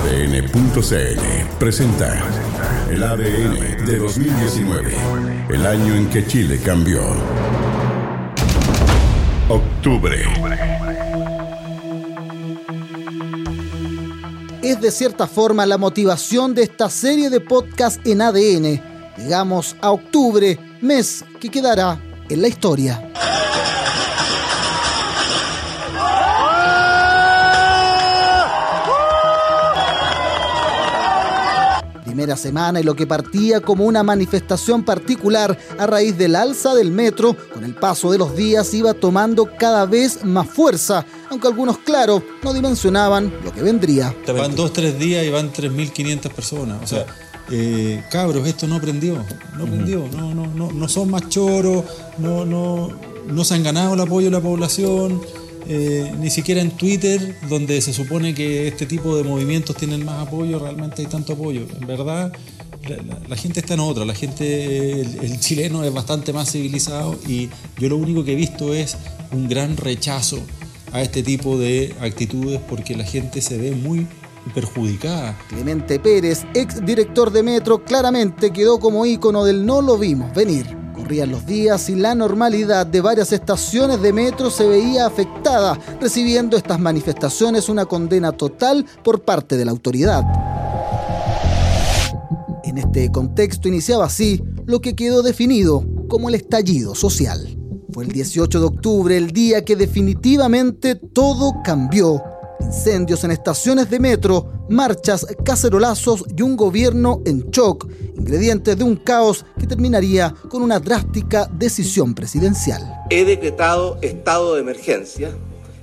ADN.cl presenta el ADN de 2019, el año en que Chile cambió. Octubre. Es de cierta forma la motivación de esta serie de podcast en ADN. Llegamos a octubre, mes que quedará en la historia. Primera semana y lo que partía como una manifestación particular a raíz del alza del metro, con el paso de los días iba tomando cada vez más fuerza, aunque algunos, claro, no dimensionaban lo que vendría. Van dos, tres días y van 3.500 personas. O sea, eh, cabros, esto no aprendió, no aprendió, no, no, no, no son más choros, no, no, no se han ganado el apoyo de la población. Eh, ni siquiera en Twitter, donde se supone que este tipo de movimientos tienen más apoyo, realmente hay tanto apoyo. En verdad, la, gente está en otra, la gente, el, chileno es bastante más civilizado y yo lo único que he visto es un gran rechazo a este tipo de actitudes porque la gente se ve muy perjudicada. Clemente Pérez, ex director de Metro, claramente quedó como ícono del no lo vimos venir los días y la normalidad de varias estaciones de metro se veía afectada, recibiendo estas manifestaciones una condena total por parte de la autoridad. En este contexto iniciaba así lo que quedó definido como el estallido social. Fue el 18 de octubre el día que definitivamente todo cambió incendios en estaciones de metro, marchas, cacerolazos y un gobierno en shock, ingredientes de un caos que terminaría con una drástica decisión presidencial. He decretado estado de emergencia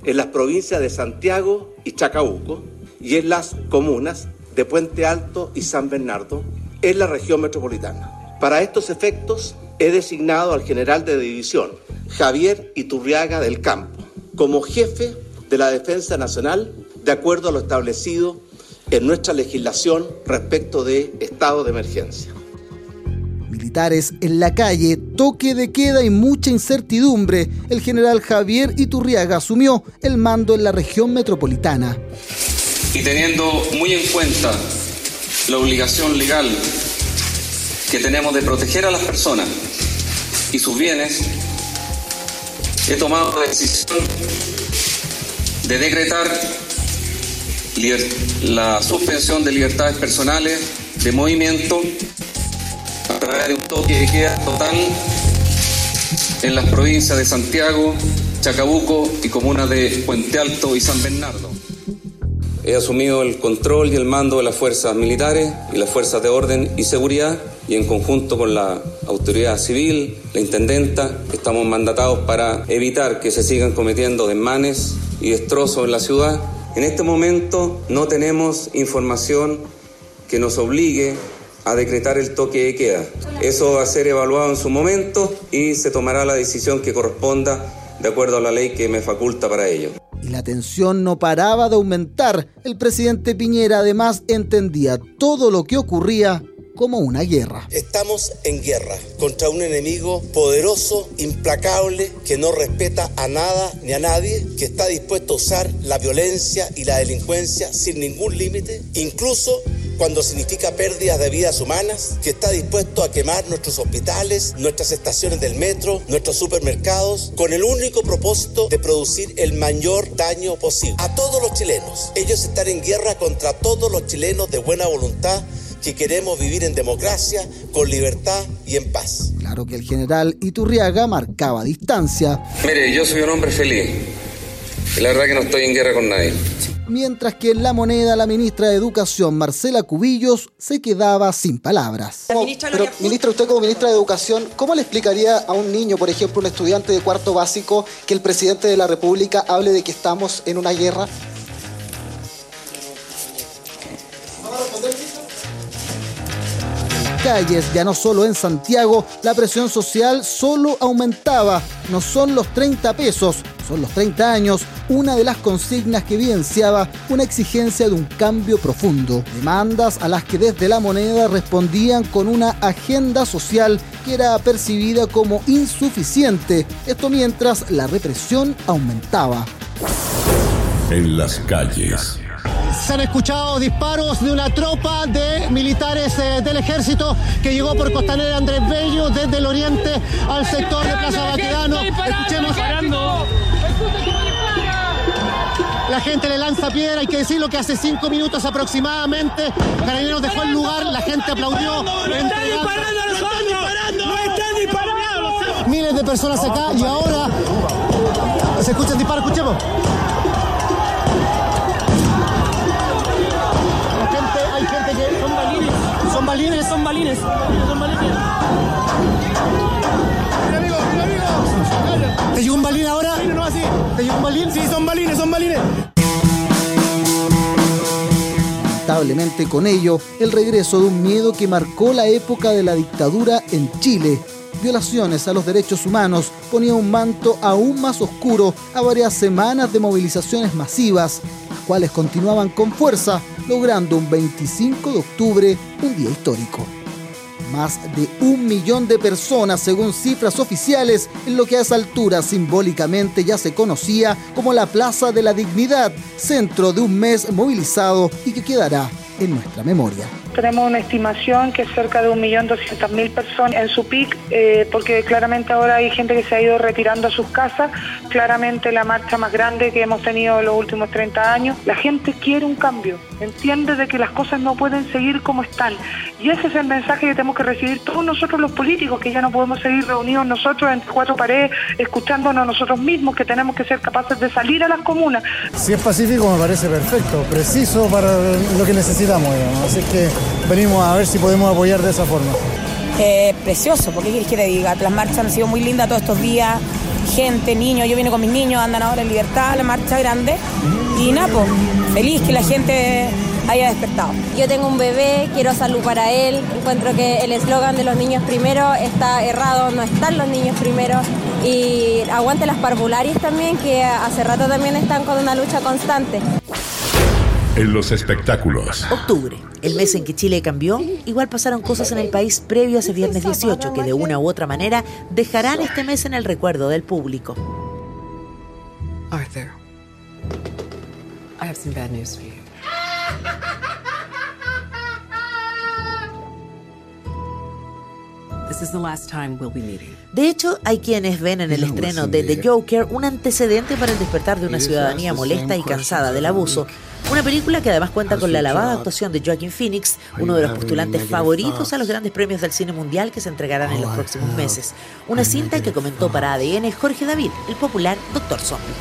en las provincias de Santiago y Chacabuco y en las comunas de Puente Alto y San Bernardo en la región metropolitana. Para estos efectos he designado al general de división, Javier Iturriaga del Campo, como jefe de la defensa nacional de acuerdo a lo establecido en nuestra legislación respecto de estado de emergencia. Militares en la calle, toque de queda y mucha incertidumbre, el general Javier Iturriaga asumió el mando en la región metropolitana. Y teniendo muy en cuenta la obligación legal que tenemos de proteger a las personas y sus bienes, he tomado la decisión de decretar la suspensión de libertades personales de movimiento a través de un toque de queda total en las provincias de Santiago, Chacabuco y comunas de Puente Alto y San Bernardo. He asumido el control y el mando de las fuerzas militares y las fuerzas de orden y seguridad y en conjunto con la autoridad civil, la intendenta, estamos mandatados para evitar que se sigan cometiendo desmanes y destrozos en la ciudad. En este momento no tenemos información que nos obligue a decretar el toque de queda. Eso va a ser evaluado en su momento y se tomará la decisión que corresponda de acuerdo a la ley que me faculta para ello. Y la tensión no paraba de aumentar. El presidente Piñera además entendía todo lo que ocurría como una guerra. Estamos en guerra contra un enemigo poderoso, implacable, que no respeta a nada ni a nadie, que está dispuesto a usar la violencia y la delincuencia sin ningún límite, incluso cuando significa pérdidas de vidas humanas, que está dispuesto a quemar nuestros hospitales, nuestras estaciones del metro, nuestros supermercados, con el único propósito de producir el mayor daño posible. A todos los chilenos, ellos están en guerra contra todos los chilenos de buena voluntad que queremos vivir en democracia, con libertad y en paz. Claro que el general Iturriaga marcaba distancia. Mire, yo soy un hombre feliz. La verdad que no estoy en guerra con nadie. Mientras que en la moneda la ministra de Educación, Marcela Cubillos, se quedaba sin palabras. Pero, ministra, usted como ministra de Educación, ¿cómo le explicaría a un niño, por ejemplo, un estudiante de cuarto básico, que el presidente de la República hable de que estamos en una guerra? Ya no solo en Santiago, la presión social solo aumentaba. No son los 30 pesos, son los 30 años, una de las consignas que evidenciaba una exigencia de un cambio profundo. Demandas a las que desde la moneda respondían con una agenda social que era percibida como insuficiente. Esto mientras la represión aumentaba. En las calles. Se han escuchado disparos de una tropa de militares eh, del ejército que llegó por Costanera Andrés Bello desde el oriente al sector de Plaza Baquedano. Escuchemos. La gente le lanza piedra, hay que decirlo que hace cinco minutos aproximadamente Carabineros dejó el lugar, la gente aplaudió. ¡No están disparando a nosotros! ¡No están disparando! Miles de personas acá y ahora se escuchan disparos, escuchemos. Son balines. Son balines. Mira amigo, mira amigo. ¿Te llegó un balín ahora? No, así. ¿Te llegó un balín? Sí, son balines, son balines. Lamentablemente con ello, el regreso de un miedo que marcó la época de la dictadura en Chile. Violaciones a los derechos humanos ponía un manto aún más oscuro a varias semanas de movilizaciones masivas, cuales continuaban con fuerza, logrando un 25 de octubre un día histórico. Más de un millón de personas, según cifras oficiales, en lo que a esa altura simbólicamente ya se conocía como la Plaza de la Dignidad, centro de un mes movilizado y que quedará en nuestra memoria. Tenemos una estimación que es cerca de 1.200.000 personas en su pic, eh, porque claramente ahora hay gente que se ha ido retirando a sus casas. Claramente la marcha más grande que hemos tenido en los últimos 30 años. La gente quiere un cambio, entiende de que las cosas no pueden seguir como están. Y ese es el mensaje que tenemos que recibir todos nosotros los políticos, que ya no podemos seguir reunidos nosotros en cuatro paredes, escuchándonos nosotros mismos, que tenemos que ser capaces de salir a las comunas. Si es pacífico me parece perfecto, preciso para lo que necesitamos. Así que venimos a ver si podemos apoyar de esa forma. Eh, precioso, porque quieres que te diga? Las marchas han sido muy lindas todos estos días. Gente, niños, yo vine con mis niños, andan ahora en libertad, la marcha grande. Y Napo, feliz que la gente haya despertado. Yo tengo un bebé, quiero salud para él. Encuentro que el eslogan de los niños primero está errado, no están los niños primero. Y aguante las parvularias también, que hace rato también están con una lucha constante. En los espectáculos. Octubre, el mes en que Chile cambió, igual pasaron cosas en el país previo a ese viernes 18 que de una u otra manera dejarán este mes en el recuerdo del público. Arthur, I have some bad news for you. This is the last time we'll be meeting. De hecho, hay quienes ven en el estreno de The Joker un antecedente para el despertar de una ciudadanía molesta y cansada del abuso. Una película que además cuenta con la alabada actuación de Joaquin Phoenix, uno de los postulantes favoritos a los grandes premios del cine mundial que se entregarán en los próximos meses. Una cinta que comentó para ADN Jorge David, el popular Doctor Zombie.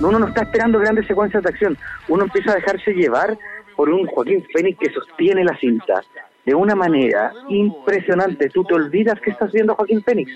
Uno no está esperando grandes secuencias de acción, uno empieza a dejarse llevar por un Joaquín Phoenix que sostiene la cinta de una manera impresionante. Tú te olvidas que estás viendo a Joaquín Phoenix.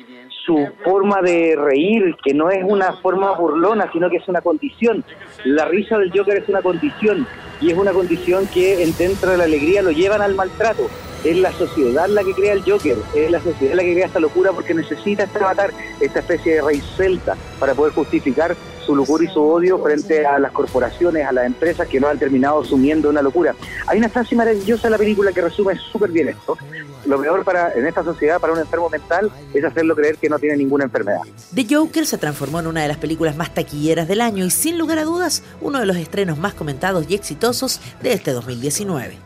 Su forma de reír, que no es una forma burlona, sino que es una condición. La risa del Joker es una condición y es una condición que dentro de la alegría lo llevan al maltrato. Es la sociedad la que crea el Joker, es la sociedad la que crea esta locura porque necesita este avatar, esta especie de rey celta, para poder justificar su locura y su odio frente a las corporaciones, a las empresas que no han terminado sumiendo una locura. Hay una frase maravillosa en la película que resume súper bien esto. Lo peor para, en esta sociedad para un enfermo mental es hacerlo creer que no tiene ninguna enfermedad. The Joker se transformó en una de las películas más taquilleras del año y sin lugar a dudas uno de los estrenos más comentados y exitosos de este 2019.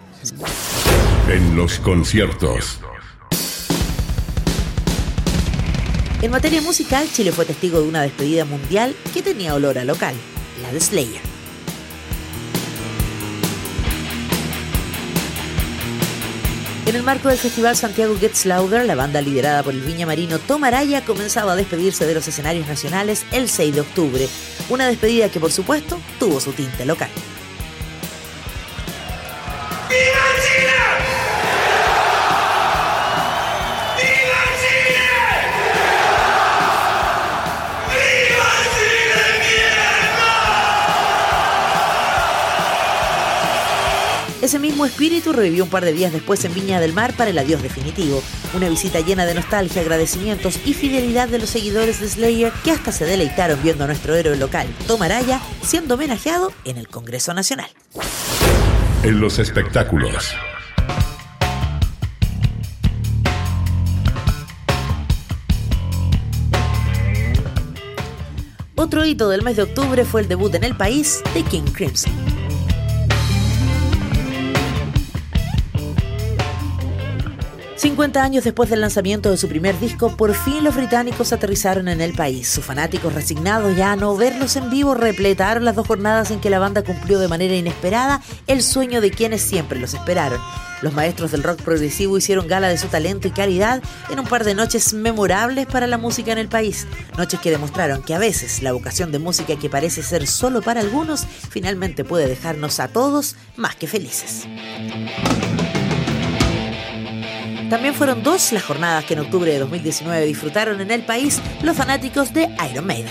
En los conciertos. En materia musical, Chile fue testigo de una despedida mundial que tenía olor a local, la de Slayer. En el marco del festival Santiago Gets Louder, la banda liderada por el viña marino Tom Araya comenzaba a despedirse de los escenarios nacionales el 6 de octubre, una despedida que por supuesto tuvo su tinte local. Ese mismo espíritu revivió un par de días después en Viña del Mar para el adiós definitivo. Una visita llena de nostalgia, agradecimientos y fidelidad de los seguidores de Slayer que hasta se deleitaron viendo a nuestro héroe local, Tom Araya, siendo homenajeado en el Congreso Nacional. En los espectáculos. Otro hito del mes de octubre fue el debut en el país de King Crimson. 50 años después del lanzamiento de su primer disco, por fin los británicos aterrizaron en el país. Sus fanáticos resignados ya a no verlos en vivo repletaron las dos jornadas en que la banda cumplió de manera inesperada el sueño de quienes siempre los esperaron. Los maestros del rock progresivo hicieron gala de su talento y calidad en un par de noches memorables para la música en el país. Noches que demostraron que a veces la vocación de música que parece ser solo para algunos finalmente puede dejarnos a todos más que felices. También fueron dos las jornadas que en octubre de 2019 disfrutaron en el país los fanáticos de Iron Maiden.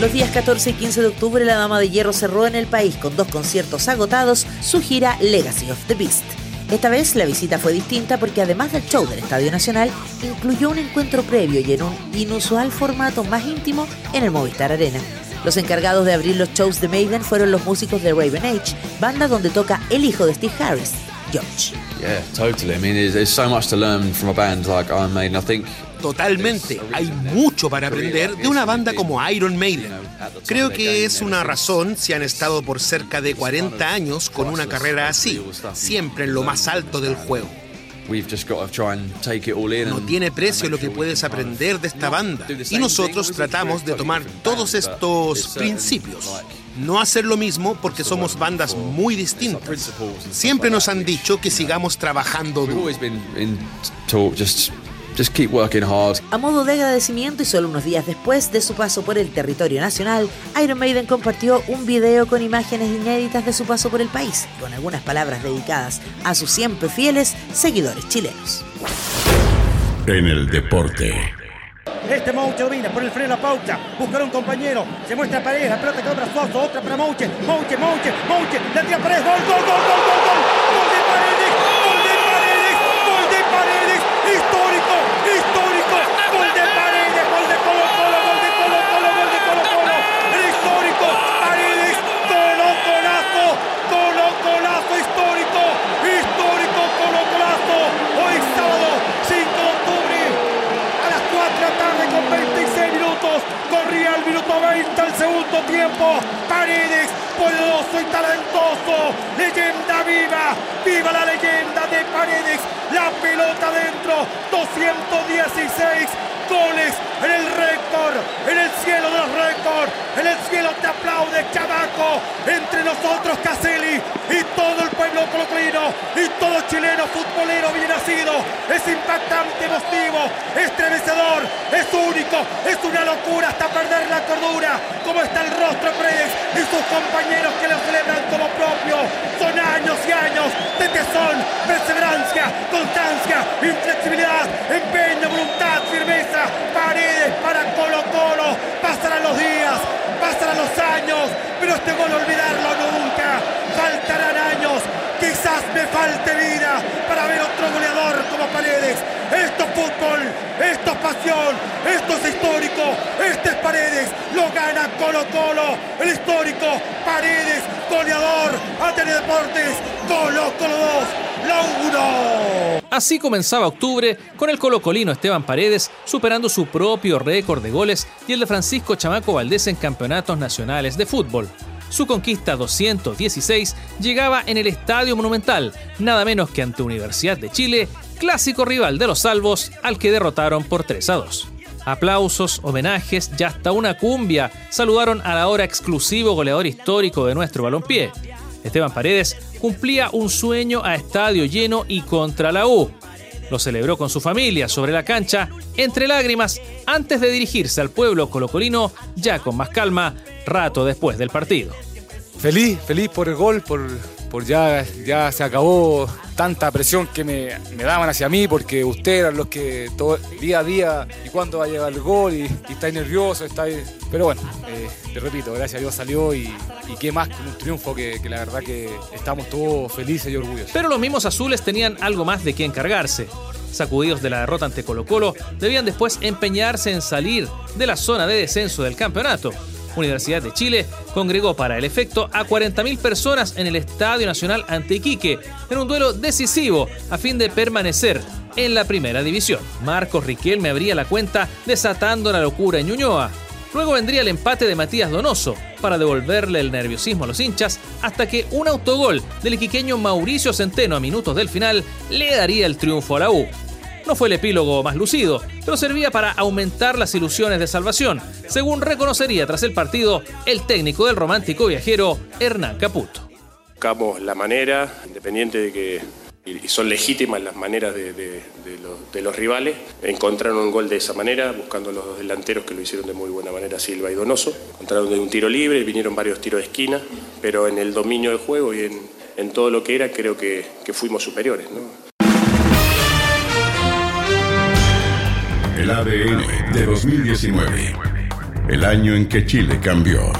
Los días 14 y 15 de octubre la Dama de Hierro cerró en el país con dos conciertos agotados su gira Legacy of the Beast. Esta vez la visita fue distinta porque además del show del Estadio Nacional, incluyó un encuentro previo y en un inusual formato más íntimo en el Movistar Arena. Los encargados de abrir los shows de Maiden fueron los músicos de Raven Age, banda donde toca el hijo de Steve Harris, George. Yeah, totally. I mean, there's so much to learn from a band like Iron Maiden. I think Totalmente. Hay mucho para aprender de una banda como Iron Maiden. Creo que es una razón si han estado por cerca de 40 años con una carrera así, siempre en lo más alto del juego. No tiene precio lo que puedes aprender de esta banda y nosotros tratamos de tomar todos estos principios. No hacer lo mismo porque somos bandas muy distintas. Siempre nos han dicho que sigamos trabajando duro. Just keep working hard. A modo de agradecimiento y solo unos días después de su paso por el territorio nacional, Iron Maiden compartió un video con imágenes inéditas de su paso por el país, con algunas palabras dedicadas a sus siempre fieles seguidores chilenos. En el deporte. Este Mouche domina por el freno a pauta. Buscar un compañero. Se muestra Paredes. La pelota para Suazo. Otra para Mouche. Mouche, Mouche, Mouche. La tira Paredes. Gol, gol, gol, gol, gol, gol. 90 al segundo tiempo. Paredes, poderoso y talentoso. Leyenda viva. Viva la leyenda de Paredes. La pelota dentro. 216 goles en el récord, en el cielo de los récords, en el cielo te aplaude Chamaco, entre nosotros Caselli y todo el pueblo colocolino y todo chileno futbolero bien nacido, es impactante, emotivo, estremecedor, es único, es una locura hasta perder la cordura, como está el rostro Paredes y sus compañeros que lo celebran como propio, son años y años de tesón, perseverancia, constancia, inflexibilidad, empeño, voluntad, firmeza, para Colo Colo. Pasarán los días, pasarán los años, pero este gol olvidarlo nunca. Faltarán años, quizás me falte vida para ver otro goleador como Paredes. Esto es fútbol, esto es histórico, este es Paredes, lo gana Colo Colo, el histórico Paredes, goleador, Atene Deportes, Colo Colo 2, la 1. Así comenzaba octubre con el colocolino Esteban Paredes superando su propio récord de goles y el de Francisco Chamaco Valdés en campeonatos nacionales de fútbol. Su conquista 216 llegaba en el Estadio Monumental, nada menos que ante Universidad de Chile, clásico rival de los salvos al que derrotaron por 3 a 2. Aplausos, homenajes y hasta una cumbia saludaron al ahora exclusivo goleador histórico de nuestro balompié. Esteban Paredes cumplía un sueño a estadio lleno y contra la U. Lo celebró con su familia sobre la cancha, entre lágrimas, antes de dirigirse al pueblo colocolino ya con más calma, rato después del partido. Feliz, feliz por el gol, por, por ya, ya se acabó tanta presión que me, me daban hacia mí, porque ustedes eran los que todo, día a día, y cuándo va a llegar el gol, y, y estáis nerviosos, estáis... Pero bueno, eh, te repito, gracias a Dios salió y, y qué más con un triunfo que, que la verdad que estamos todos felices y orgullosos. Pero los mismos azules tenían algo más de qué encargarse. Sacudidos de la derrota ante Colo Colo, debían después empeñarse en salir de la zona de descenso del campeonato. Universidad de Chile congregó para el efecto a 40.000 personas en el Estadio Nacional ante Iquique en un duelo decisivo a fin de permanecer en la primera división. Marcos Riquelme abría la cuenta desatando la locura en Ñuñoa. Luego vendría el empate de Matías Donoso para devolverle el nerviosismo a los hinchas hasta que un autogol del iquiqueño Mauricio Centeno a minutos del final le daría el triunfo a la U. No fue el epílogo más lucido, pero servía para aumentar las ilusiones de salvación, según reconocería tras el partido el técnico del romántico viajero Hernán Caputo. Buscamos la manera, independiente de que y son legítimas las maneras de, los, rivales. Encontraron un gol de esa manera, buscando los dos delanteros que lo hicieron de muy buena manera, Silva y Donoso. Encontraron de un tiro libre, vinieron varios tiros de esquina, pero en el dominio del juego y en, todo lo que era creo que, fuimos superiores. El ADN de 2019, el año en que Chile cambió.